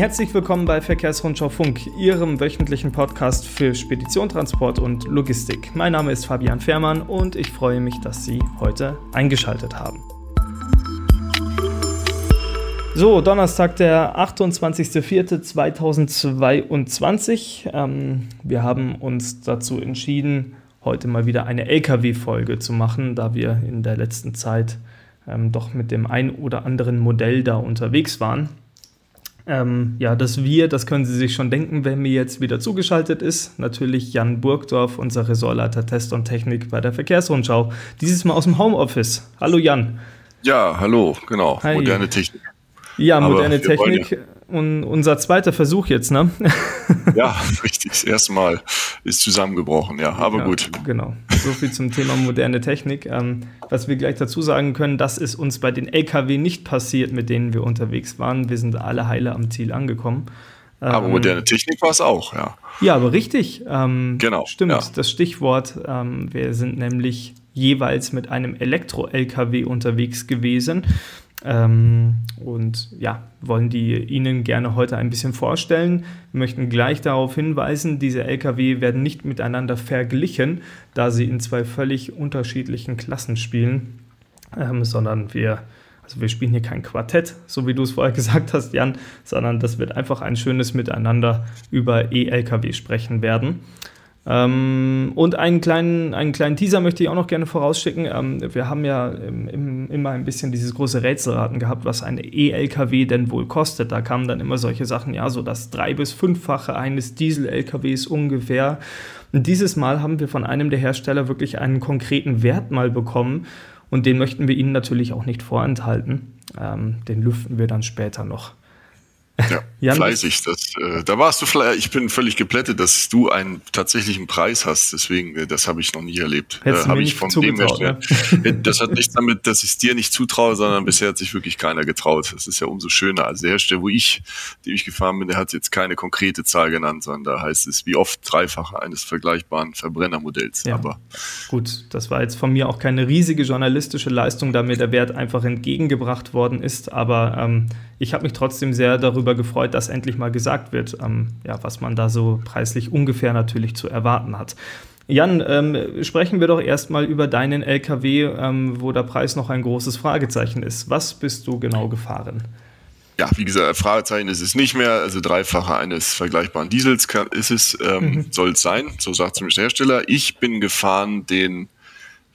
Herzlich willkommen bei Verkehrsrundschau Funk, Ihrem wöchentlichen Podcast für Spedition, Transport und Logistik. Mein Name ist Fabian Fehrmann und ich freue mich, dass Sie heute eingeschaltet haben. So, Donnerstag, der 28.04.2022. Ähm, wir haben uns dazu entschieden, heute mal wieder eine Lkw-Folge zu machen, da wir in der letzten Zeit ähm, doch mit dem ein oder anderen Modell da unterwegs waren. Ähm, ja, das Wir, das können Sie sich schon denken, wer mir jetzt wieder zugeschaltet ist. Natürlich Jan Burgdorf, unser Ressortleiter Test und Technik bei der Verkehrsrundschau. Dieses Mal aus dem Homeoffice. Hallo Jan. Ja, hallo, genau. Hi. Moderne Technik. Ja, moderne Technik. Und unser zweiter Versuch jetzt, ne? ja, richtig. Das erste Mal ist zusammengebrochen, ja, aber ja, gut. Genau. So viel zum Thema moderne Technik. Ähm, was wir gleich dazu sagen können, das ist uns bei den LKW nicht passiert, mit denen wir unterwegs waren. Wir sind alle heile am Ziel angekommen. Aber ähm, moderne Technik war es auch, ja. Ja, aber richtig. Ähm, genau. Stimmt, ja. das Stichwort. Ähm, wir sind nämlich jeweils mit einem Elektro-LKW unterwegs gewesen. Ähm, und ja, wollen die Ihnen gerne heute ein bisschen vorstellen. Wir möchten gleich darauf hinweisen, diese Lkw werden nicht miteinander verglichen, da sie in zwei völlig unterschiedlichen Klassen spielen, ähm, sondern wir, also wir spielen hier kein Quartett, so wie du es vorher gesagt hast, Jan, sondern das wird einfach ein schönes Miteinander über E-Lkw sprechen werden. Ähm, und einen kleinen, einen kleinen Teaser möchte ich auch noch gerne vorausschicken. Ähm, wir haben ja im, im, immer ein bisschen dieses große Rätselraten gehabt, was ein E-LKW denn wohl kostet. Da kamen dann immer solche Sachen, ja, so das drei- bis fünffache eines Diesel-LKWs ungefähr. Und dieses Mal haben wir von einem der Hersteller wirklich einen konkreten Wert mal bekommen. Und den möchten wir Ihnen natürlich auch nicht vorenthalten. Ähm, den lüften wir dann später noch. Ja, Jan, fleißig. Das, äh, da warst du vielleicht, ich bin völlig geplättet, dass du einen tatsächlichen Preis hast. Deswegen, äh, das habe ich noch nie erlebt. Äh, habe ich von dem her, ne? Das hat nichts damit, dass ich es dir nicht zutraue, sondern bisher hat sich wirklich keiner getraut. Das ist ja umso schöner. Also der Hersteller, wo ich, dem ich gefahren bin, der hat jetzt keine konkrete Zahl genannt, sondern da heißt es wie oft dreifache eines vergleichbaren Verbrennermodells. Ja. Aber gut, das war jetzt von mir auch keine riesige journalistische Leistung, da mir der Wert einfach entgegengebracht worden ist. Aber ähm, ich habe mich trotzdem sehr darüber gefreut, dass endlich mal gesagt wird, ähm, ja, was man da so preislich ungefähr natürlich zu erwarten hat. Jan, ähm, sprechen wir doch erstmal über deinen LKW, ähm, wo der Preis noch ein großes Fragezeichen ist. Was bist du genau gefahren? Ja, wie gesagt, Fragezeichen ist es nicht mehr. Also dreifache eines vergleichbaren Diesels kann, ist es, ähm, mhm. soll es sein. So sagt zumindest der Hersteller. Ich bin gefahren den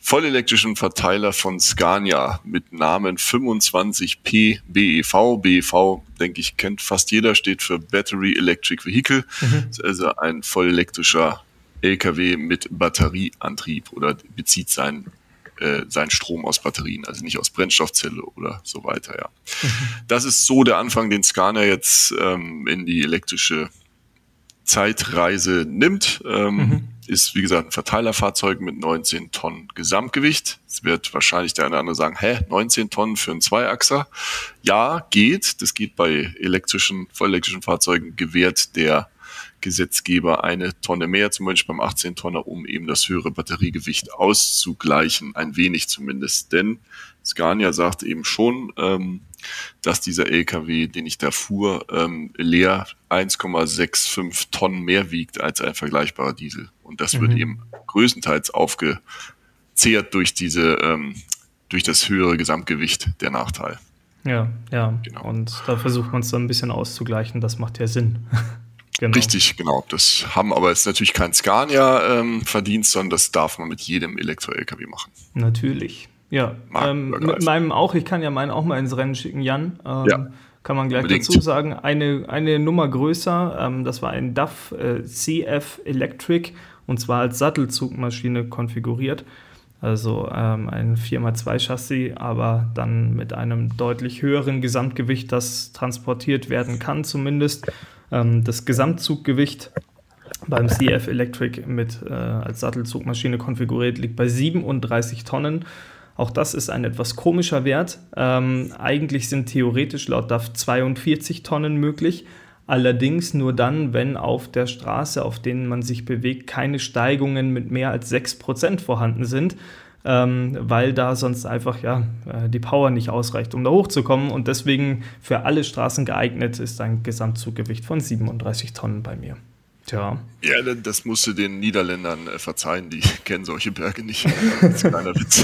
vollelektrischen Verteiler von Scania mit Namen 25P BEV. BEV, denke ich, kennt fast jeder, steht für Battery Electric Vehicle. Mhm. Also ein vollelektrischer LKW mit Batterieantrieb oder bezieht seinen äh, seinen Strom aus Batterien, also nicht aus Brennstoffzelle oder so weiter, ja. Mhm. Das ist so der Anfang, den Scania jetzt ähm, in die elektrische Zeitreise nimmt. Ähm, mhm ist, wie gesagt, ein Verteilerfahrzeug mit 19 Tonnen Gesamtgewicht. Es wird wahrscheinlich der eine oder andere sagen, hä, 19 Tonnen für einen Zweiachser? Ja, geht. Das geht bei elektrischen, vollelektrischen Fahrzeugen gewährt der Gesetzgeber eine Tonne mehr, zum Beispiel beim 18 Tonner, um eben das höhere Batteriegewicht auszugleichen, ein wenig zumindest. Denn Scania sagt eben schon, ähm, dass dieser LKW, den ich da fuhr, ähm, leer 1,65 Tonnen mehr wiegt als ein vergleichbarer Diesel. Und das mhm. wird eben größtenteils aufgezehrt durch diese, ähm, durch das höhere Gesamtgewicht der Nachteil. Ja, ja. Genau. Und da versucht man es dann ein bisschen auszugleichen. Das macht ja Sinn. genau. Richtig, genau. Das haben aber jetzt natürlich kein Scania-Verdienst, ähm, sondern das darf man mit jedem Elektro-LKW machen. Natürlich. Ja, ähm, mit meinem auch. Ich kann ja meinen auch mal ins Rennen schicken, Jan. Ähm, ja. Kann man gleich Unbedingt. dazu sagen. Eine, eine Nummer größer, ähm, das war ein DAF äh, CF Electric und zwar als Sattelzugmaschine konfiguriert. Also ähm, ein 4x2 Chassis, aber dann mit einem deutlich höheren Gesamtgewicht, das transportiert werden kann, zumindest. Ähm, das Gesamtzuggewicht beim CF Electric mit äh, als Sattelzugmaschine konfiguriert liegt bei 37 Tonnen. Auch das ist ein etwas komischer Wert. Ähm, eigentlich sind theoretisch laut DAF 42 Tonnen möglich, allerdings nur dann, wenn auf der Straße, auf denen man sich bewegt, keine Steigungen mit mehr als 6% vorhanden sind. ähm, weil da sonst einfach ja, äh, die Power nicht ausreicht, um da hochzukommen. Und deswegen für alle Straßen geeignet ist ein Gesamtzuggewicht von 37 Tonnen bei mir. Tja. Ja, das musst du den Niederländern äh, verzeihen, die kennen solche Berge nicht. Als kleiner Witz.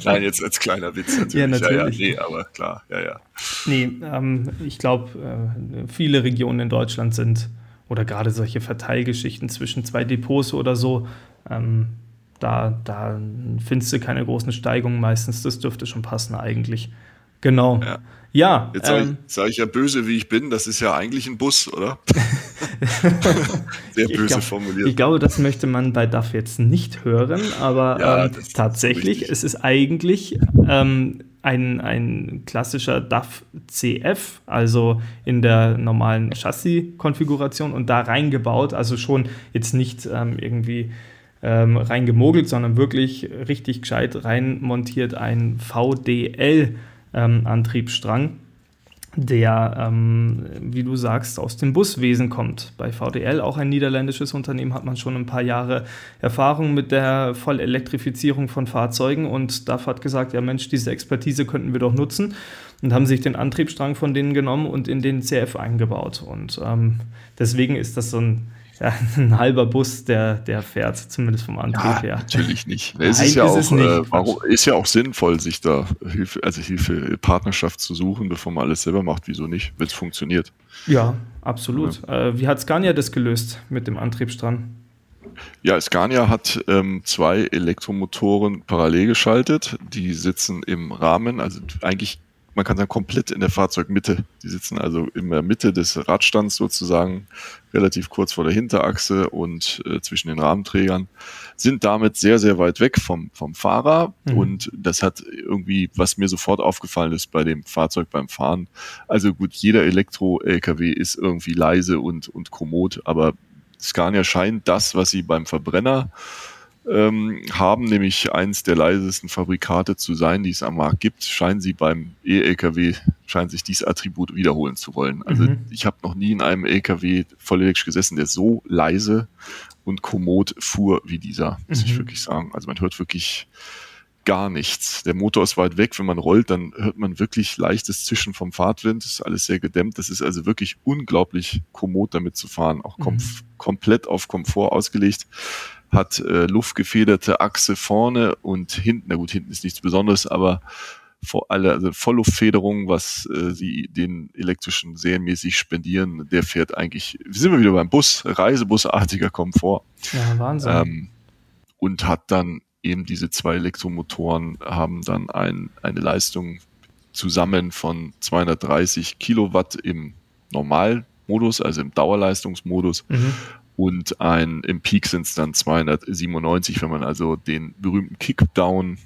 Nein, jetzt als kleiner Witz natürlich. Ja, natürlich. Ja, ja, nee, aber klar, ja, ja. Nee, ähm, ich glaube, äh, viele Regionen in Deutschland sind, oder gerade solche Verteilgeschichten zwischen zwei Depots oder so, ähm, da, da findest du keine großen Steigungen meistens. Das dürfte schon passen eigentlich. Genau. Ja. Ja. Jetzt sage ähm, ich, sag ich, ja böse, wie ich bin. Das ist ja eigentlich ein Bus, oder? Sehr böse glaub, formuliert. Ich glaube, das möchte man bei DAF jetzt nicht hören, aber ja, ähm, tatsächlich, es ist eigentlich ähm, ein, ein klassischer DAF CF, also in der normalen Chassis-Konfiguration und da reingebaut, also schon jetzt nicht ähm, irgendwie ähm, reingemogelt, sondern wirklich richtig gescheit reinmontiert ein VDL ähm, Antriebsstrang, der, ähm, wie du sagst, aus dem Buswesen kommt. Bei VDL, auch ein niederländisches Unternehmen, hat man schon ein paar Jahre Erfahrung mit der Vollelektrifizierung von Fahrzeugen und DAF hat gesagt, ja Mensch, diese Expertise könnten wir doch nutzen und haben sich den Antriebsstrang von denen genommen und in den CF eingebaut. Und ähm, deswegen ist das so ein ja, ein halber Bus, der, der fährt, zumindest vom Antrieb ja, her. Natürlich nicht. Es ist ja, ist auch, äh, warum, ist ja auch sinnvoll, sich da Hilfe, also Hilfe, Partnerschaft zu suchen, bevor man alles selber macht. Wieso nicht, wenn es funktioniert? Ja, absolut. Ja. Äh, wie hat Scania das gelöst mit dem Antriebsstrang? Ja, Scania hat ähm, zwei Elektromotoren parallel geschaltet. Die sitzen im Rahmen, also eigentlich man kann sagen, komplett in der Fahrzeugmitte. Die sitzen also in der Mitte des Radstands sozusagen, relativ kurz vor der Hinterachse und äh, zwischen den Rahmenträgern, sind damit sehr, sehr weit weg vom, vom Fahrer. Mhm. Und das hat irgendwie, was mir sofort aufgefallen ist bei dem Fahrzeug beim Fahren. Also gut, jeder Elektro-LKW ist irgendwie leise und, und kommod, aber Scania scheint das, was sie beim Verbrenner ähm, haben nämlich eins der leisesten Fabrikate zu sein, die es am Markt gibt, scheinen sie beim E-LKW, scheinen sich dieses Attribut wiederholen zu wollen. Also mhm. ich habe noch nie in einem LKW voll elektrisch gesessen, der so leise und kommod fuhr wie dieser, muss mhm. ich wirklich sagen. Also man hört wirklich gar nichts. Der Motor ist weit weg. Wenn man rollt, dann hört man wirklich leichtes Zischen vom Fahrtwind. Das ist alles sehr gedämmt. Das ist also wirklich unglaublich kommod damit zu fahren. Auch kom mhm. komplett auf Komfort ausgelegt hat äh, luftgefederte Achse vorne und hinten, na gut, hinten ist nichts Besonderes, aber vor alle, also Vollluftfederung, was äh, sie den elektrischen serienmäßig spendieren, der fährt eigentlich, sind wir wieder beim Bus, Reisebusartiger Komfort. Ja, Wahnsinn. Ähm, und hat dann eben diese zwei Elektromotoren haben dann ein, eine Leistung zusammen von 230 Kilowatt im Normalmodus, also im Dauerleistungsmodus mhm und ein, im Peak sind es dann 297. Wenn man also den berühmten Kickdown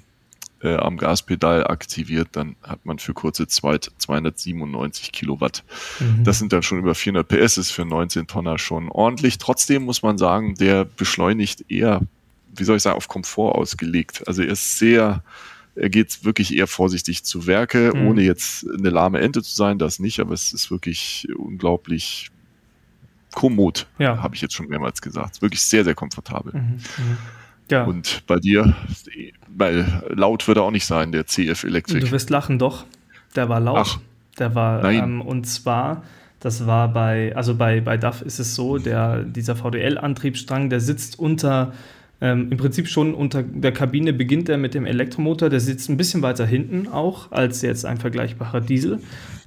äh, am Gaspedal aktiviert, dann hat man für kurze Zeit 297 Kilowatt. Mhm. Das sind dann schon über 400 PS, ist für 19 Tonner schon ordentlich. Trotzdem muss man sagen, der beschleunigt eher, wie soll ich sagen, auf Komfort ausgelegt. Also er ist sehr, er geht wirklich eher vorsichtig zu Werke, mhm. ohne jetzt eine lahme Ente zu sein, das nicht, aber es ist wirklich unglaublich kommod, ja. habe ich jetzt schon mehrmals gesagt. Wirklich sehr, sehr komfortabel. Mhm, mhm. Ja. Und bei dir, weil laut wird er auch nicht sein, der CF Electric. Du wirst lachen, doch. Der war laut. Ach, der war, ähm, und zwar, das war bei, also bei, bei DAF ist es so, der, dieser VDL-Antriebsstrang, der sitzt unter, ähm, im Prinzip schon unter der Kabine beginnt er mit dem Elektromotor, der sitzt ein bisschen weiter hinten auch als jetzt ein vergleichbarer Diesel.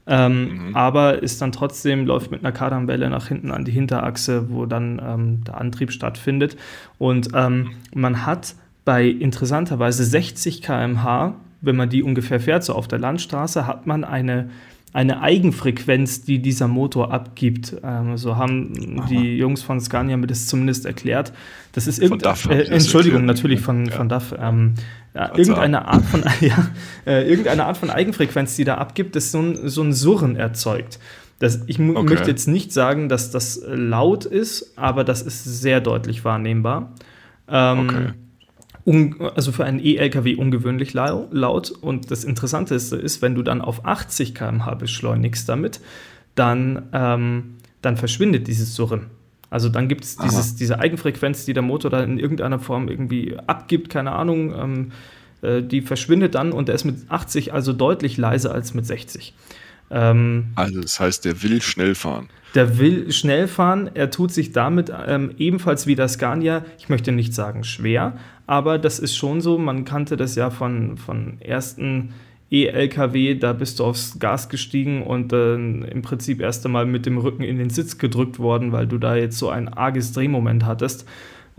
Ähm, mhm. Aber ist dann trotzdem, läuft mit einer Kardanwelle nach hinten an die Hinterachse, wo dann ähm, der Antrieb stattfindet. Und ähm, man hat bei interessanterweise 60 km/h, wenn man die ungefähr fährt, so auf der Landstraße, hat man eine eine Eigenfrequenz, die dieser Motor abgibt. Ähm, so haben Aha. die Jungs von Scania mir das zumindest erklärt. Das ist irgendeine, äh, Entschuldigung, erklärt. natürlich von, ja. von DAF. Ähm, ja, irgendeine, Art von, ja, äh, irgendeine Art von Eigenfrequenz, die da abgibt, das so ein, so ein Surren erzeugt. Das, ich okay. möchte jetzt nicht sagen, dass das laut ist, aber das ist sehr deutlich wahrnehmbar. Ähm, okay also für einen E-LKW ungewöhnlich laut. Und das Interessanteste ist, wenn du dann auf 80 km/h beschleunigst damit, dann, ähm, dann verschwindet dieses Surren. Also dann gibt es diese Eigenfrequenz, die der Motor da in irgendeiner Form irgendwie abgibt, keine Ahnung, ähm, äh, die verschwindet dann und der ist mit 80 also deutlich leiser als mit 60. Ähm, also das heißt, der will schnell fahren. Der will schnell fahren, er tut sich damit ähm, ebenfalls wie der Scania, ich möchte nicht sagen schwer, aber das ist schon so, man kannte das ja von, von ersten E-LKW, da bist du aufs Gas gestiegen und äh, im Prinzip erst einmal mit dem Rücken in den Sitz gedrückt worden, weil du da jetzt so ein arges Drehmoment hattest.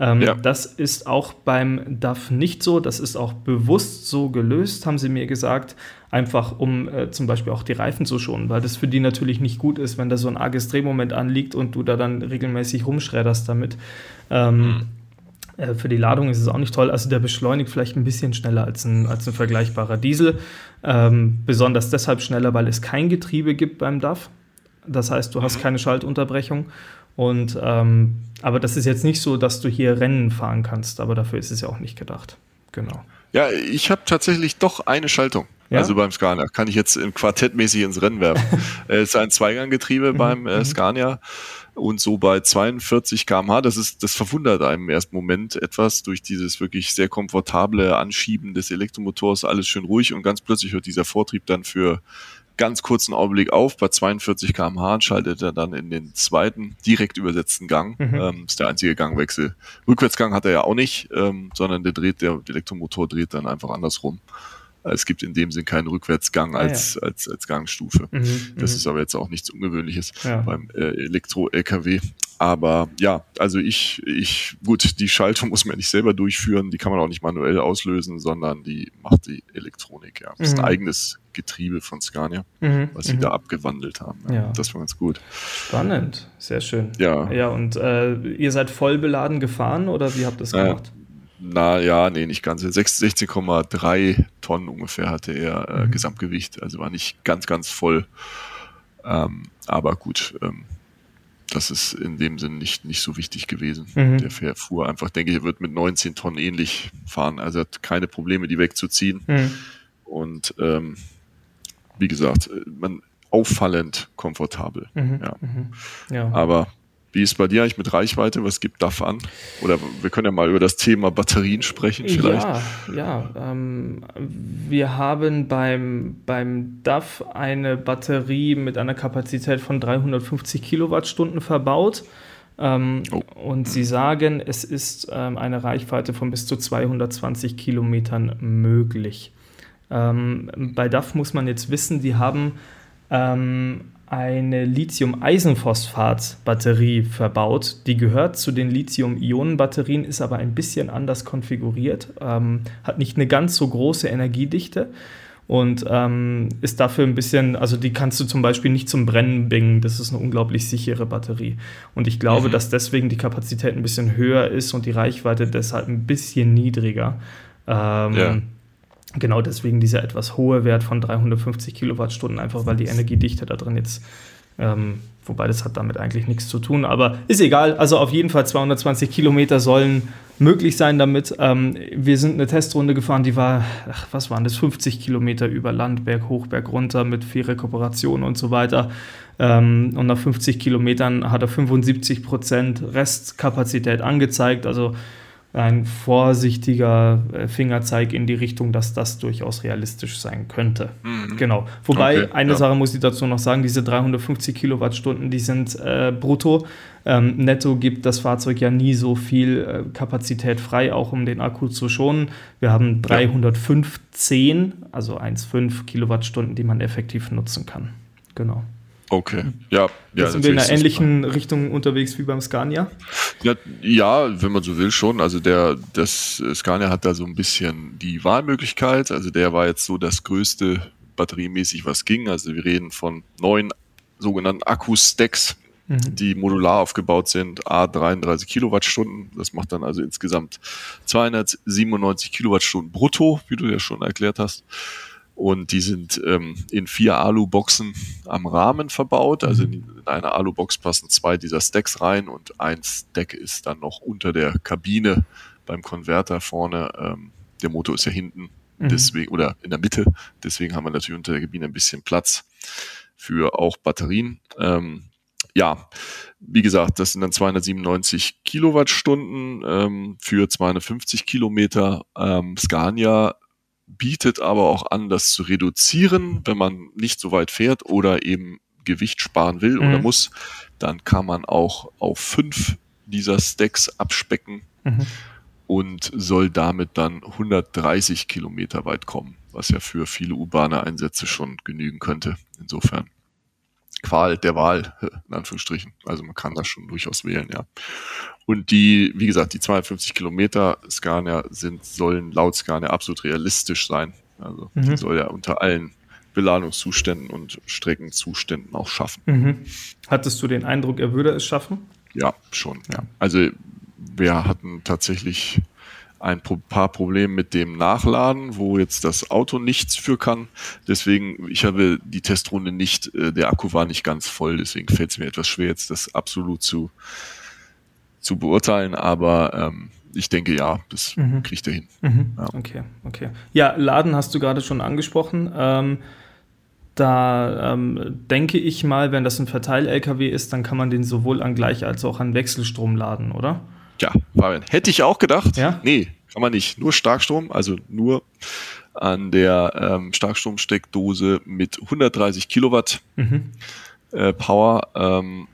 Ähm, ja. Das ist auch beim DAF nicht so. Das ist auch bewusst so gelöst, haben sie mir gesagt. Einfach um äh, zum Beispiel auch die Reifen zu schonen, weil das für die natürlich nicht gut ist, wenn da so ein arges Drehmoment anliegt und du da dann regelmäßig rumschredderst damit. Ähm, mhm. Äh, für die Ladung ist es auch nicht toll. Also der beschleunigt vielleicht ein bisschen schneller als ein, als ein vergleichbarer Diesel. Ähm, besonders deshalb schneller, weil es kein Getriebe gibt beim DAF. Das heißt, du hast mhm. keine Schaltunterbrechung. Und ähm, aber das ist jetzt nicht so, dass du hier Rennen fahren kannst, aber dafür ist es ja auch nicht gedacht. Genau. Ja, ich habe tatsächlich doch eine Schaltung. Ja? Also beim Scania. Kann ich jetzt im Quartettmäßig ins Rennen werfen. es ist ein Zweiganggetriebe mhm. beim äh, mhm. Scania und so bei 42 km/h. Das ist, das verwundert einem im ersten Moment etwas durch dieses wirklich sehr komfortable Anschieben des Elektromotors, alles schön ruhig und ganz plötzlich hört dieser Vortrieb dann für ganz kurzen Augenblick auf. Bei 42 km/h schaltet er dann in den zweiten direkt übersetzten Gang. Mhm. Ähm, ist der einzige Gangwechsel. Rückwärtsgang hat er ja auch nicht, ähm, sondern der dreht, der Elektromotor dreht dann einfach andersrum. Es gibt in dem Sinn keinen Rückwärtsgang als, ah, ja. als, als Gangstufe. Mhm, das mhm. ist aber jetzt auch nichts Ungewöhnliches ja. beim äh, Elektro-LKW. Aber ja, also ich, ich, gut, die Schaltung muss man nicht selber durchführen, die kann man auch nicht manuell auslösen, sondern die macht die Elektronik, ja. Das ist ein mhm. eigenes Getriebe von Scania, mhm. was sie mhm. da abgewandelt haben. Ja. ja. Das war ganz gut. Spannend, sehr schön. Ja. Ja, und äh, ihr seid voll beladen gefahren oder wie habt ihr das gemacht? Na ja, nee, nicht ganz. 16,3 Tonnen ungefähr hatte er äh, mhm. Gesamtgewicht, also war nicht ganz, ganz voll. Ähm, aber gut, ähm, das ist in dem Sinn nicht, nicht so wichtig gewesen. Mhm. Der fuhr einfach, denke ich, er wird mit 19 Tonnen ähnlich fahren. Also hat keine Probleme, die wegzuziehen. Mhm. Und ähm, wie gesagt, man auffallend komfortabel. Mhm. Ja. Mhm. ja. Aber wie ist bei dir eigentlich mit Reichweite? Was gibt DAF an? Oder wir können ja mal über das Thema Batterien sprechen vielleicht. Ja, ja. Ähm, wir haben beim, beim DAF eine Batterie mit einer Kapazität von 350 Kilowattstunden verbaut. Ähm, oh. Und sie sagen, es ist ähm, eine Reichweite von bis zu 220 Kilometern möglich. Ähm, bei DAF muss man jetzt wissen, die haben ähm, eine Lithium-Eisenphosphat-Batterie verbaut. Die gehört zu den Lithium-Ionen-Batterien, ist aber ein bisschen anders konfiguriert, ähm, hat nicht eine ganz so große Energiedichte und ähm, ist dafür ein bisschen, also die kannst du zum Beispiel nicht zum Brennen bringen. Das ist eine unglaublich sichere Batterie. Und ich glaube, mhm. dass deswegen die Kapazität ein bisschen höher ist und die Reichweite deshalb ein bisschen niedriger. Ähm, ja. Genau deswegen dieser etwas hohe Wert von 350 Kilowattstunden, einfach weil die Energiedichte da drin jetzt, ähm, wobei das hat damit eigentlich nichts zu tun, aber ist egal. Also auf jeden Fall 220 Kilometer sollen möglich sein damit. Ähm, wir sind eine Testrunde gefahren, die war, ach, was waren das, 50 Kilometer über Land, Berg hoch, Berg runter mit viel Rekuperation und so weiter. Ähm, und nach 50 Kilometern hat er 75 Prozent Restkapazität angezeigt. Also ein vorsichtiger äh, Fingerzeig in die Richtung, dass das durchaus realistisch sein könnte. Mhm. Genau. Wobei, okay, eine ja. Sache muss ich dazu noch sagen, diese 350 Kilowattstunden, die sind äh, brutto. Ähm, netto gibt das Fahrzeug ja nie so viel äh, Kapazität frei, auch um den Akku zu schonen. Wir haben 315, also 1,5 Kilowattstunden, die man effektiv nutzen kann. Genau. Okay, ja. ja sind wir in einer ähnlichen Richtung unterwegs wie beim Scania? Ja, ja, wenn man so will schon. Also der, das Scania hat da so ein bisschen die Wahlmöglichkeit. Also der war jetzt so das größte batteriemäßig, was ging. Also wir reden von neun sogenannten Akku-Stacks, mhm. die modular aufgebaut sind, A 33 Kilowattstunden. Das macht dann also insgesamt 297 Kilowattstunden brutto, wie du ja schon erklärt hast und die sind ähm, in vier Alu-Boxen am Rahmen verbaut. Also in, in eine Alu-Box passen zwei dieser Stacks rein und ein Stack ist dann noch unter der Kabine beim Konverter vorne. Ähm, der Motor ist ja hinten, mhm. deswegen oder in der Mitte. Deswegen haben wir natürlich unter der Kabine ein bisschen Platz für auch Batterien. Ähm, ja, wie gesagt, das sind dann 297 Kilowattstunden ähm, für 250 Kilometer. Ähm, Scania bietet aber auch an, das zu reduzieren, wenn man nicht so weit fährt oder eben Gewicht sparen will mhm. oder muss. Dann kann man auch auf fünf dieser Stacks abspecken mhm. und soll damit dann 130 Kilometer weit kommen, was ja für viele urbane Einsätze schon genügen könnte. Insofern Qual der Wahl, in Anführungsstrichen. Also man kann das schon durchaus wählen, ja. Und die, wie gesagt, die 250 Kilometer Scania sind, sollen laut Scania absolut realistisch sein. Also mhm. die soll ja unter allen Beladungszuständen und Streckenzuständen auch schaffen. Mhm. Hattest du den Eindruck, er würde es schaffen? Ja, schon. Ja. Also wir hatten tatsächlich ein paar Probleme mit dem Nachladen, wo jetzt das Auto nichts für kann. Deswegen, ich habe die Testrunde nicht, äh, der Akku war nicht ganz voll, deswegen fällt es mir etwas schwer, jetzt das absolut zu, zu beurteilen, aber ähm, ich denke ja, das mhm. kriegt er hin. Mhm. Ja. Okay, okay. Ja, Laden hast du gerade schon angesprochen. Ähm, da ähm, denke ich mal, wenn das ein Verteil-LKW ist, dann kann man den sowohl an Gleich- als auch an Wechselstrom laden, oder? Ja, Fabian, hätte ich auch gedacht. Ja? Nee, kann man nicht. Nur Starkstrom, also nur an der ähm, Starkstromsteckdose mit 130 Kilowatt mhm. äh, Power. Ähm,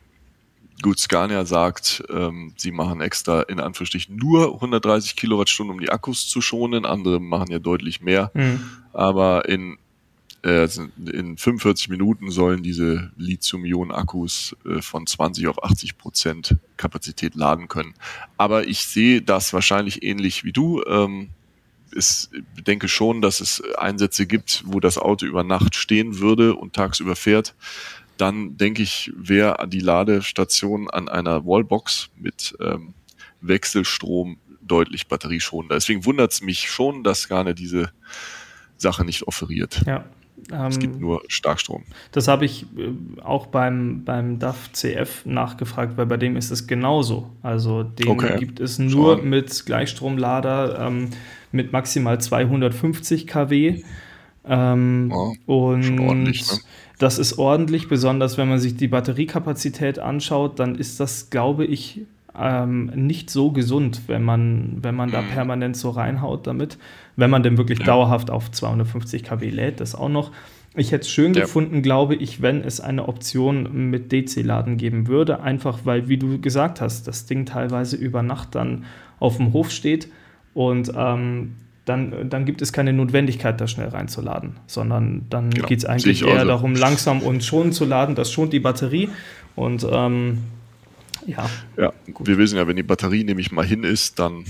gut, Scania sagt, ähm, sie machen extra in Anführungsstrichen nur 130 Kilowattstunden, um die Akkus zu schonen. Andere machen ja deutlich mehr. Mhm. Aber in äh, also in 45 Minuten sollen diese Lithium-Ionen-Akkus äh, von 20 auf 80 Prozent Kapazität laden können. Aber ich sehe das wahrscheinlich ähnlich wie du. Ähm, ich denke schon, dass es Einsätze gibt, wo das Auto über Nacht stehen würde und tagsüber fährt. Dann denke ich, wäre die Ladestation an einer Wallbox mit ähm, Wechselstrom deutlich batterieschonender. Deswegen wundert es mich schon, dass Garne diese Sache nicht offeriert. Ja, ähm, es gibt nur Starkstrom. Das habe ich äh, auch beim, beim DAF CF nachgefragt, weil bei dem ist es genauso. Also den okay. gibt es nur Schon. mit Gleichstromlader ähm, mit maximal 250 kW. Ähm, ja, und ne? das ist ordentlich, besonders wenn man sich die Batteriekapazität anschaut, dann ist das, glaube ich, ähm, nicht so gesund, wenn man, wenn man da mhm. permanent so reinhaut damit. Wenn man denn wirklich ja. dauerhaft auf 250 kW lädt, das auch noch. Ich hätte es schön ja. gefunden, glaube ich, wenn es eine Option mit DC-Laden geben würde. Einfach weil, wie du gesagt hast, das Ding teilweise über Nacht dann auf dem Hof steht und ähm, dann, dann gibt es keine Notwendigkeit, da schnell reinzuladen, sondern dann genau. geht es eigentlich eher also. darum, langsam und schon zu laden. Das schont die Batterie und ähm, ja. Ja, gut. wir wissen ja, wenn die Batterie nämlich mal hin ist, dann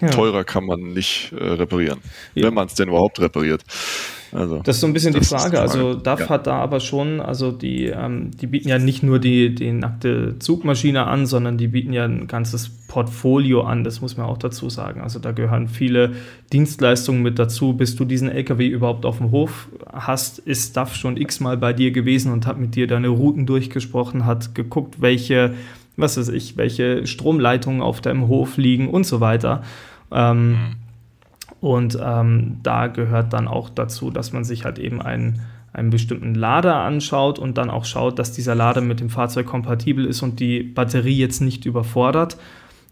ja. teurer kann man nicht äh, reparieren. Ja. Wenn man es denn überhaupt repariert. Also, das ist so ein bisschen die Frage. die Frage. Also DAF ja. hat da aber schon, also die, ähm, die bieten ja nicht nur die, die nackte Zugmaschine an, sondern die bieten ja ein ganzes Portfolio an, das muss man auch dazu sagen. Also da gehören viele Dienstleistungen mit dazu. Bis du diesen LKW überhaupt auf dem Hof hast, ist DAF schon x-mal bei dir gewesen und hat mit dir deine Routen durchgesprochen, hat geguckt, welche was weiß ich, welche Stromleitungen auf deinem Hof liegen und so weiter. Ähm, mhm. Und ähm, da gehört dann auch dazu, dass man sich halt eben einen, einen bestimmten Lader anschaut und dann auch schaut, dass dieser Lader mit dem Fahrzeug kompatibel ist und die Batterie jetzt nicht überfordert.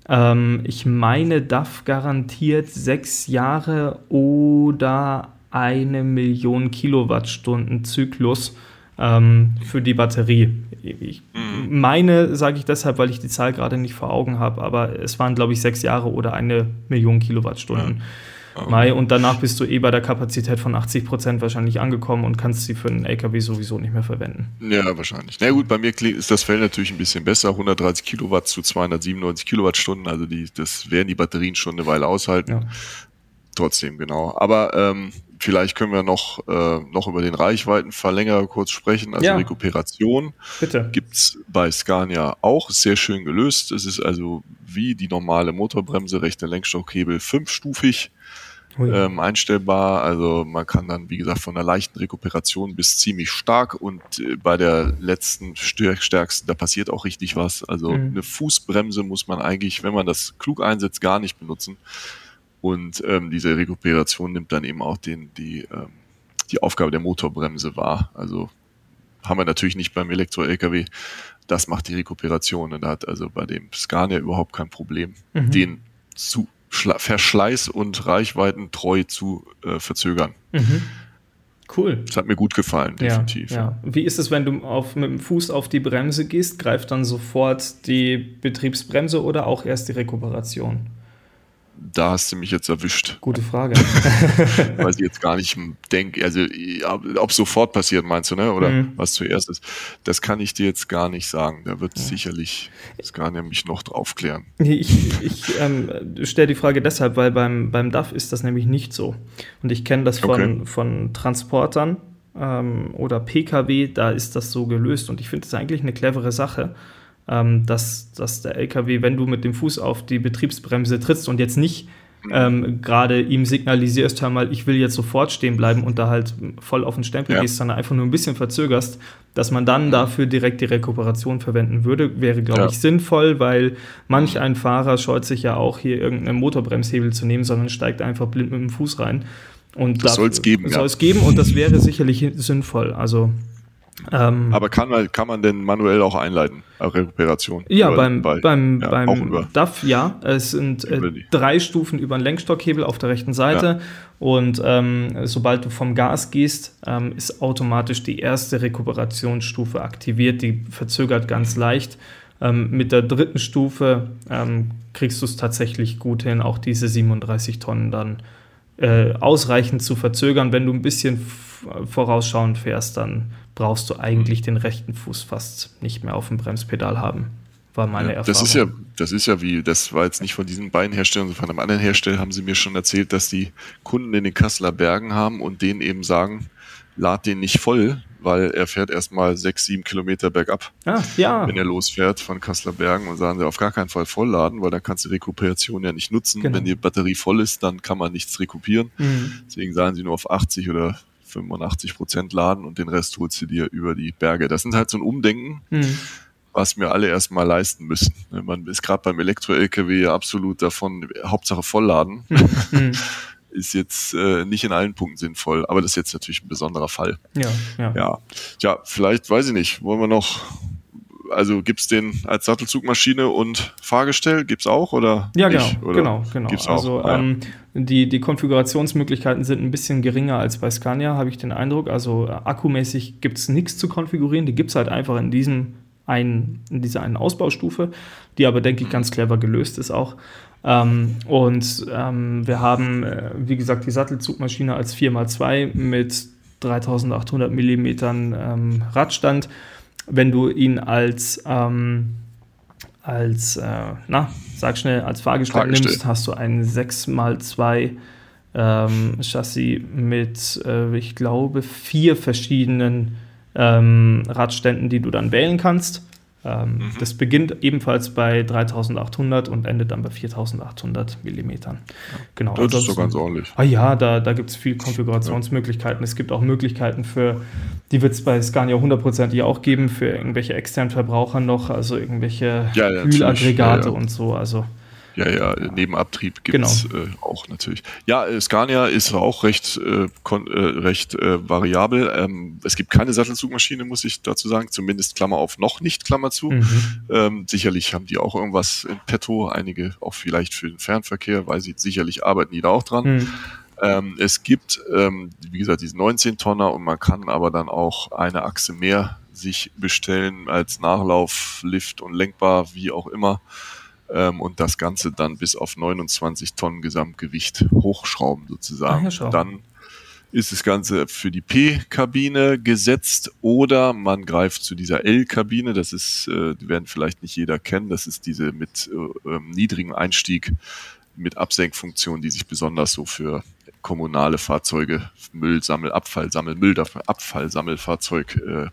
Ähm, ich meine, DAF garantiert sechs Jahre oder eine Million Kilowattstunden Zyklus ähm, für die Batterie. Ich mhm. meine, sage ich deshalb, weil ich die Zahl gerade nicht vor Augen habe, aber es waren, glaube ich, sechs Jahre oder eine Million Kilowattstunden. Ja. Mai und danach bist du eh bei der Kapazität von 80 Prozent wahrscheinlich angekommen und kannst sie für einen LKW sowieso nicht mehr verwenden. Ja, wahrscheinlich. Na gut, bei mir ist das Feld natürlich ein bisschen besser. 130 Kilowatt zu 297 Kilowattstunden. Also die, das werden die Batterien schon eine Weile aushalten. Ja. Trotzdem, genau. Aber ähm, vielleicht können wir noch, äh, noch über den Reichweitenverlängerer kurz sprechen. Also ja. Rekuperation gibt es bei Scania auch sehr schön gelöst. Es ist also wie die normale Motorbremse, rechter Lenkstockhebel fünfstufig ähm, einstellbar. Also man kann dann, wie gesagt, von einer leichten Rekuperation bis ziemlich stark und äh, bei der letzten stärksten, da passiert auch richtig was. Also mhm. eine Fußbremse muss man eigentlich, wenn man das klug einsetzt, gar nicht benutzen. Und ähm, diese Rekuperation nimmt dann eben auch den, die, ähm, die Aufgabe der Motorbremse wahr. Also haben wir natürlich nicht beim Elektro-LKW. das macht die Rekuperation. Und da hat also bei dem Scania überhaupt kein Problem, mhm. den zu Verschleiß und Reichweiten treu zu äh, verzögern. Mhm. Cool. Das hat mir gut gefallen, definitiv. Ja, ja. Wie ist es, wenn du auf, mit dem Fuß auf die Bremse gehst? Greift dann sofort die Betriebsbremse oder auch erst die Rekuperation? Da hast du mich jetzt erwischt. Gute Frage. Weil ich jetzt gar nicht denke, also ob sofort passiert, meinst du, ne? Oder mhm. was zuerst ist. Das kann ich dir jetzt gar nicht sagen. Da wird ja. sicherlich das gar nämlich noch draufklären. Ich, ich ähm, stelle die Frage deshalb, weil beim, beim DAF ist das nämlich nicht so. Und ich kenne das von, okay. von Transportern ähm, oder Pkw, da ist das so gelöst. Und ich finde das eigentlich eine clevere Sache ähm, dass, dass der LKW, wenn du mit dem Fuß auf die Betriebsbremse trittst und jetzt nicht ähm, gerade ihm signalisierst, hör mal, ich will jetzt sofort stehen bleiben und da halt voll auf den Stempel ja. gehst, sondern einfach nur ein bisschen verzögerst, dass man dann dafür direkt die Rekuperation verwenden würde, wäre, glaube ja. ich, sinnvoll, weil manch ein Fahrer scheut sich ja auch hier irgendeinen Motorbremshebel zu nehmen, sondern steigt einfach blind mit dem Fuß rein. Und das soll es geben. Soll es geben und das wäre sicherlich sinnvoll. Also ähm, Aber kann man, kann man denn manuell auch einleiten, Rekuperation? Ja, über, beim, bei, beim, ja, beim DAF ja. Es sind äh, drei Stufen über einen Lenkstockhebel auf der rechten Seite. Ja. Und ähm, sobald du vom Gas gehst, ähm, ist automatisch die erste Rekuperationsstufe aktiviert. Die verzögert ganz leicht. Ähm, mit der dritten Stufe ähm, kriegst du es tatsächlich gut hin, auch diese 37 Tonnen dann äh, ausreichend zu verzögern. Wenn du ein bisschen vorausschauend fährst, dann brauchst du eigentlich den rechten Fuß fast nicht mehr auf dem Bremspedal haben. War meine ja, Erfahrung. Das ist ja, das ist ja wie, das war jetzt nicht von diesen beiden Herstellern, sondern von einem anderen Hersteller haben sie mir schon erzählt, dass die Kunden in den Kasseler Bergen haben und denen eben sagen, lad den nicht voll, weil er fährt erstmal sechs, sieben Kilometer bergab, ah, ja. wenn er losfährt von Kasseler Bergen und sagen sie auf gar keinen Fall vollladen, weil dann kannst du Rekuperation ja nicht nutzen. Genau. Wenn die Batterie voll ist, dann kann man nichts rekupieren. Mhm. Deswegen sagen sie nur auf 80 oder 85 Prozent laden und den Rest holst du dir über die Berge. Das sind halt so ein Umdenken, mhm. was wir alle erstmal leisten müssen. Man ist gerade beim Elektro-LKW ja absolut davon, Hauptsache vollladen. Mhm. ist jetzt äh, nicht in allen Punkten sinnvoll, aber das ist jetzt natürlich ein besonderer Fall. Ja, ja. Ja, ja vielleicht, weiß ich nicht, wollen wir noch also gibt es den als Sattelzugmaschine und Fahrgestell? Gibt es auch? Oder ja, genau. Nicht, oder genau, genau. Gibt's also auch? Ähm, die, die Konfigurationsmöglichkeiten sind ein bisschen geringer als bei Scania, habe ich den Eindruck. Also akkumäßig gibt es nichts zu konfigurieren. Die gibt es halt einfach in, diesem einen, in dieser einen Ausbaustufe, die aber, denke ich, ganz clever gelöst ist auch. Ähm, und ähm, wir haben, äh, wie gesagt, die Sattelzugmaschine als 4x2 mit 3800 Millimetern ähm, Radstand wenn du ihn als, ähm, als äh, na, sag schnell, als Fahrgestell, nimmst, hast du ein 6x2 ähm, Chassis mit, äh, ich glaube, vier verschiedenen ähm, Radständen, die du dann wählen kannst. Ähm, mhm. Das beginnt ebenfalls bei 3800 und endet dann bei 4800 Millimetern. Genau. Das ist so ganz ordentlich. Ah ja, da, da gibt es viele Konfigurationsmöglichkeiten. Ja. Es gibt auch Möglichkeiten für, die wird es bei Scania hundertprozentig auch geben, für irgendwelche externen Verbraucher noch, also irgendwelche ja, ja, Kühlaggregate und so. Also ja, ja, Nebenabtrieb gibt es genau. äh, auch natürlich. Ja, äh, Scania ist auch recht, äh, äh, recht äh, variabel. Ähm, es gibt keine Sattelzugmaschine, muss ich dazu sagen. Zumindest Klammer auf noch nicht, Klammer zu. Mhm. Ähm, sicherlich haben die auch irgendwas in petto. Einige auch vielleicht für den Fernverkehr, weil sie sicherlich arbeiten die da auch dran. Mhm. Ähm, es gibt, ähm, wie gesagt, diesen 19-Tonner und man kann aber dann auch eine Achse mehr sich bestellen als Nachlauf, Lift und lenkbar, wie auch immer ähm, und das Ganze dann bis auf 29 Tonnen Gesamtgewicht hochschrauben sozusagen. Ach, dann ist das Ganze für die P-Kabine gesetzt oder man greift zu dieser L-Kabine. Das ist, äh, die werden vielleicht nicht jeder kennen. Das ist diese mit äh, ähm, niedrigem Einstieg mit Absenkfunktion, die sich besonders so für kommunale Fahrzeuge, Müllsammel, Abfallsammel, Müll, Abfallsammelfahrzeug äh,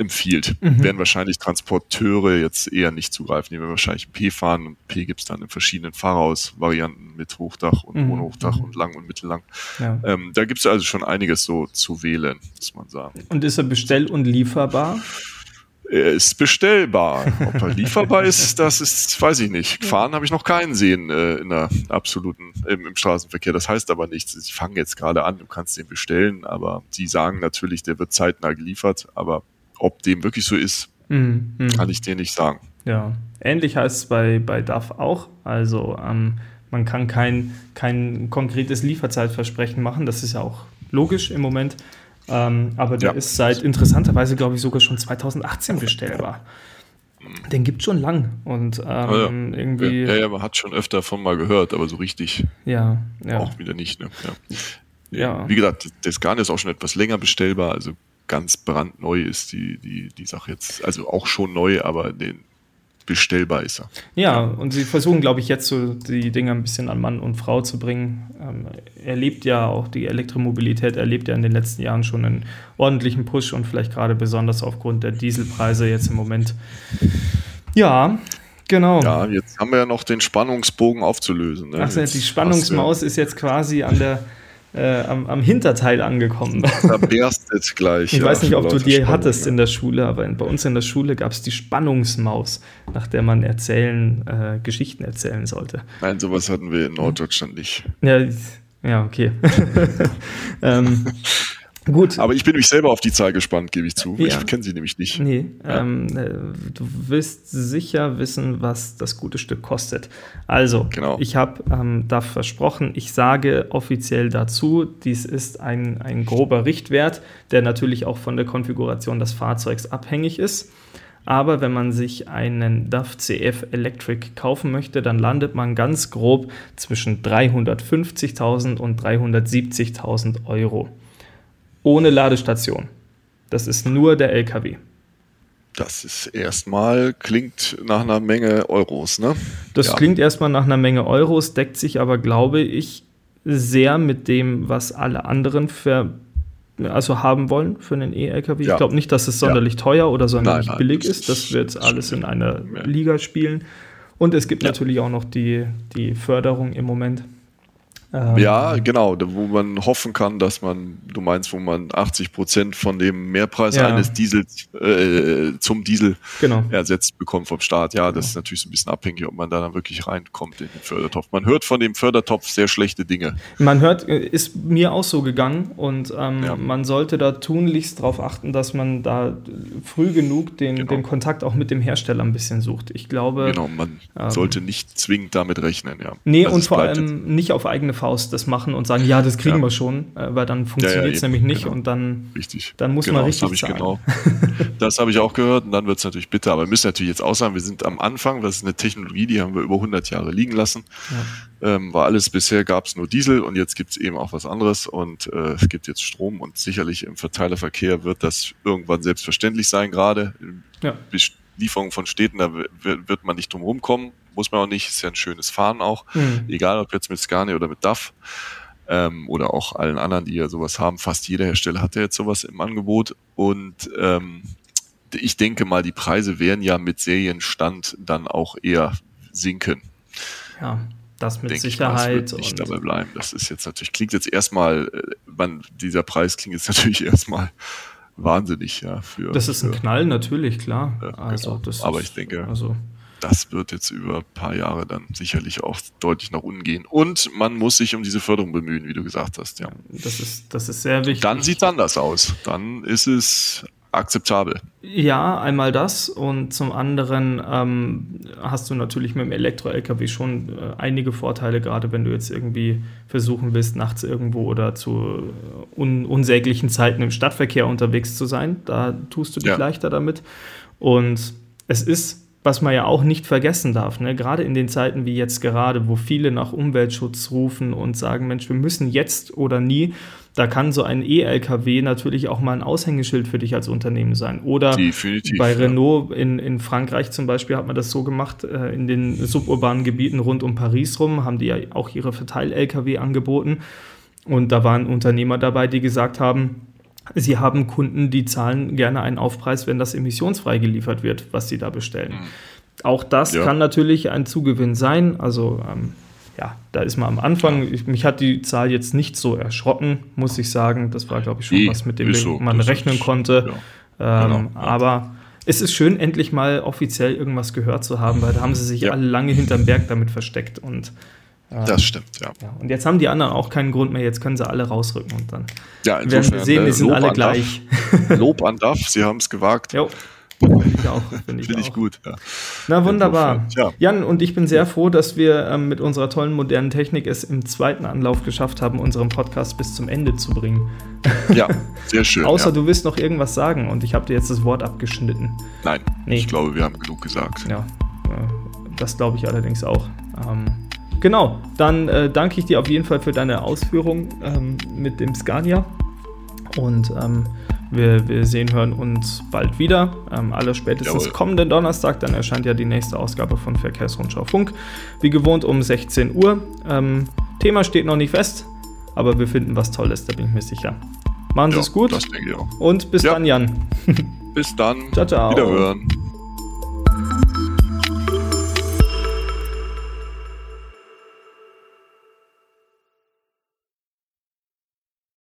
empfiehlt. Mhm. Werden wahrscheinlich Transporteure jetzt eher nicht zugreifen. Die werden wahrscheinlich P fahren und P gibt es dann in verschiedenen Fahrhausvarianten mit Hochdach und mhm. ohne Hochdach mhm. und lang und mittellang. Ja. Ähm, da gibt es also schon einiges so zu wählen, muss man sagen. Und ist er bestell- und lieferbar? Er ist bestellbar. Ob er lieferbar ist, das ist, weiß ich nicht. Gefahren habe ich noch keinen sehen äh, in der absoluten, im, im, Straßenverkehr. Das heißt aber nichts. Sie fangen jetzt gerade an, du kannst den bestellen, aber sie sagen natürlich, der wird zeitnah geliefert, aber ob dem wirklich so ist, Mhm. Mhm. Kann ich dir nicht sagen. Ja, ähnlich heißt es bei, bei DAF auch. Also ähm, man kann kein, kein konkretes Lieferzeitversprechen machen. Das ist ja auch logisch im Moment. Ähm, aber der ja. ist seit interessanterweise, glaube ich, sogar schon 2018 bestellbar. Den gibt es schon lang. Und ähm, ja. irgendwie. Ja, ja, man hat schon öfter davon mal gehört, aber so richtig. Ja, ja. Auch wieder nicht. Ne? Ja. ja. Wie gesagt, das Garn ist auch schon etwas länger bestellbar. Also ganz brandneu ist die, die, die Sache jetzt. Also auch schon neu, aber den, bestellbar ist er. Ja, und sie versuchen, glaube ich, jetzt so die Dinge ein bisschen an Mann und Frau zu bringen. Ähm, erlebt ja auch die Elektromobilität, erlebt ja in den letzten Jahren schon einen ordentlichen Push und vielleicht gerade besonders aufgrund der Dieselpreise jetzt im Moment. Ja, genau. Ja, jetzt haben wir ja noch den Spannungsbogen aufzulösen. Ne? Ach, die Spannungsmaus ist jetzt quasi an der äh, am, am, Hinterteil angekommen. Da berstet gleich. Ich ja, weiß nicht, ob du die Spannung, hattest in der Schule, aber bei uns in der Schule gab es die Spannungsmaus, nach der man erzählen, äh, Geschichten erzählen sollte. Nein, sowas hatten wir in Norddeutschland nicht. Ja, ja okay. ähm, Gut. Aber ich bin mich selber auf die Zahl gespannt, gebe ich zu. Ja. Ich kenne sie nämlich nicht. Nee, ja. ähm, äh, du wirst sicher wissen, was das gute Stück kostet. Also, genau. ich habe ähm, da versprochen, ich sage offiziell dazu, dies ist ein, ein grober Richtwert, der natürlich auch von der Konfiguration des Fahrzeugs abhängig ist. Aber wenn man sich einen DAF CF Electric kaufen möchte, dann landet man ganz grob zwischen 350.000 und 370.000 Euro ohne Ladestation. Das ist nur der LKW. Das ist erstmal, klingt nach einer Menge Euros, ne? Das ja. klingt erstmal nach einer Menge Euros, deckt sich aber, glaube ich, sehr mit dem, was alle anderen für, also haben wollen für einen E-LKW. Ja. Ich glaube nicht, dass es sonderlich ja. teuer oder sonderlich nein, nein, billig ist. Das wird alles in einer Liga spielen. Und es gibt natürlich auch noch die, die Förderung im Moment. Ähm, ja, genau, wo man hoffen kann, dass man, du meinst, wo man 80 Prozent von dem Mehrpreis ja. eines Diesels äh, zum Diesel genau. ersetzt bekommt vom Staat. Ja, das genau. ist natürlich so ein bisschen abhängig, ob man da dann wirklich reinkommt in den Fördertopf. Man hört von dem Fördertopf sehr schlechte Dinge. Man hört, äh, ist mir auch so gegangen und ähm, ja. man sollte da tunlichst darauf achten, dass man da früh genug den, genau. den Kontakt auch mit dem Hersteller ein bisschen sucht. Ich glaube. Genau, man ähm, sollte nicht zwingend damit rechnen, ja. Nee, also und vor allem nicht auf eigene Faust das machen und sagen, ja, das kriegen ja. wir schon, äh, weil dann funktioniert es ja, ja, nämlich nicht genau. und dann, richtig. dann muss genau, man richtig das zahlen. Genau. das habe ich auch gehört und dann wird es natürlich bitter. Aber wir müssen natürlich jetzt auch sagen, wir sind am Anfang, das ist eine Technologie, die haben wir über 100 Jahre liegen lassen. Ähm, war alles bisher, gab es nur Diesel und jetzt gibt es eben auch was anderes und äh, es gibt jetzt Strom und sicherlich im Verteilerverkehr wird das irgendwann selbstverständlich sein, gerade. Ja. Lieferung von Städten, da wird man nicht drum rumkommen muss man auch nicht, ist ja ein schönes Fahren auch, mhm. egal ob jetzt mit Scania oder mit DAF ähm, oder auch allen anderen, die ja sowas haben. Fast jeder Hersteller hat ja jetzt sowas im Angebot und ähm, ich denke mal, die Preise werden ja mit Serienstand dann auch eher sinken. Ja, das mit denke Sicherheit. Ich mal, nicht dabei bleiben. Das ist jetzt natürlich, klingt jetzt erstmal, äh, man, dieser Preis klingt jetzt natürlich erstmal wahnsinnig, ja. Für, das ist ein Knall, natürlich, klar. Ja, also, genau. das Aber ist, ich denke, also das wird jetzt über ein paar Jahre dann sicherlich auch deutlich nach unten gehen. Und man muss sich um diese Förderung bemühen, wie du gesagt hast. Ja. Das ist, das ist sehr wichtig. Dann sieht es anders aus. Dann ist es akzeptabel. Ja, einmal das und zum anderen ähm, hast du natürlich mit dem Elektro-LKW schon äh, einige Vorteile, gerade wenn du jetzt irgendwie versuchen willst, nachts irgendwo oder zu un unsäglichen Zeiten im Stadtverkehr unterwegs zu sein. Da tust du dich ja. leichter damit. Und es ist was man ja auch nicht vergessen darf, ne? gerade in den Zeiten wie jetzt gerade, wo viele nach Umweltschutz rufen und sagen, Mensch, wir müssen jetzt oder nie, da kann so ein E-LKW natürlich auch mal ein Aushängeschild für dich als Unternehmen sein. Oder Definitiv, bei Renault ja. in, in Frankreich zum Beispiel hat man das so gemacht, äh, in den suburbanen Gebieten rund um Paris rum, haben die ja auch ihre Verteil-LKW angeboten. Und da waren Unternehmer dabei, die gesagt haben, Sie haben Kunden, die zahlen gerne einen Aufpreis, wenn das emissionsfrei geliefert wird, was sie da bestellen. Mhm. Auch das ja. kann natürlich ein Zugewinn sein. Also ähm, ja, da ist man am Anfang. Ich, mich hat die Zahl jetzt nicht so erschrocken, muss ich sagen. Das war, glaube ich, schon was, mit dem so, man rechnen ist, konnte. Ja. Ähm, genau, aber es ist schön, endlich mal offiziell irgendwas gehört zu haben, weil da haben sie sich ja. alle lange hinterm Berg damit versteckt und das stimmt, ja. Und jetzt haben die anderen auch keinen Grund mehr, jetzt können sie alle rausrücken und dann ja, werden wir sehen, die sind Lob alle gleich. Lob an DAF, sie haben es gewagt. Jo. Finde ich auch. Finde ich, Find ich gut, ja. Na wunderbar. Ja. Jan, und ich bin sehr froh, dass wir ähm, mit unserer tollen modernen Technik es im zweiten Anlauf geschafft haben, unseren Podcast bis zum Ende zu bringen. Ja, sehr schön. Außer ja. du willst noch irgendwas sagen und ich habe dir jetzt das Wort abgeschnitten. Nein, nee. ich glaube, wir haben genug gesagt. Ja, äh, das glaube ich allerdings auch. Ähm, genau, dann äh, danke ich dir auf jeden Fall für deine Ausführung ähm, mit dem Scania und ähm, wir, wir, sehen, hören uns bald wieder. Ähm, alle spätestens Jawohl. kommenden Donnerstag, dann erscheint ja die nächste Ausgabe von Verkehrsrundschau Funk. Wie gewohnt um 16 Uhr. Ähm, Thema steht noch nicht fest, aber wir finden was Tolles, da bin ich mir sicher. Machen Sie es gut. Das denke ich auch. Und bis ja. dann, Jan. bis dann. Ciao, ciao. Wiederhören.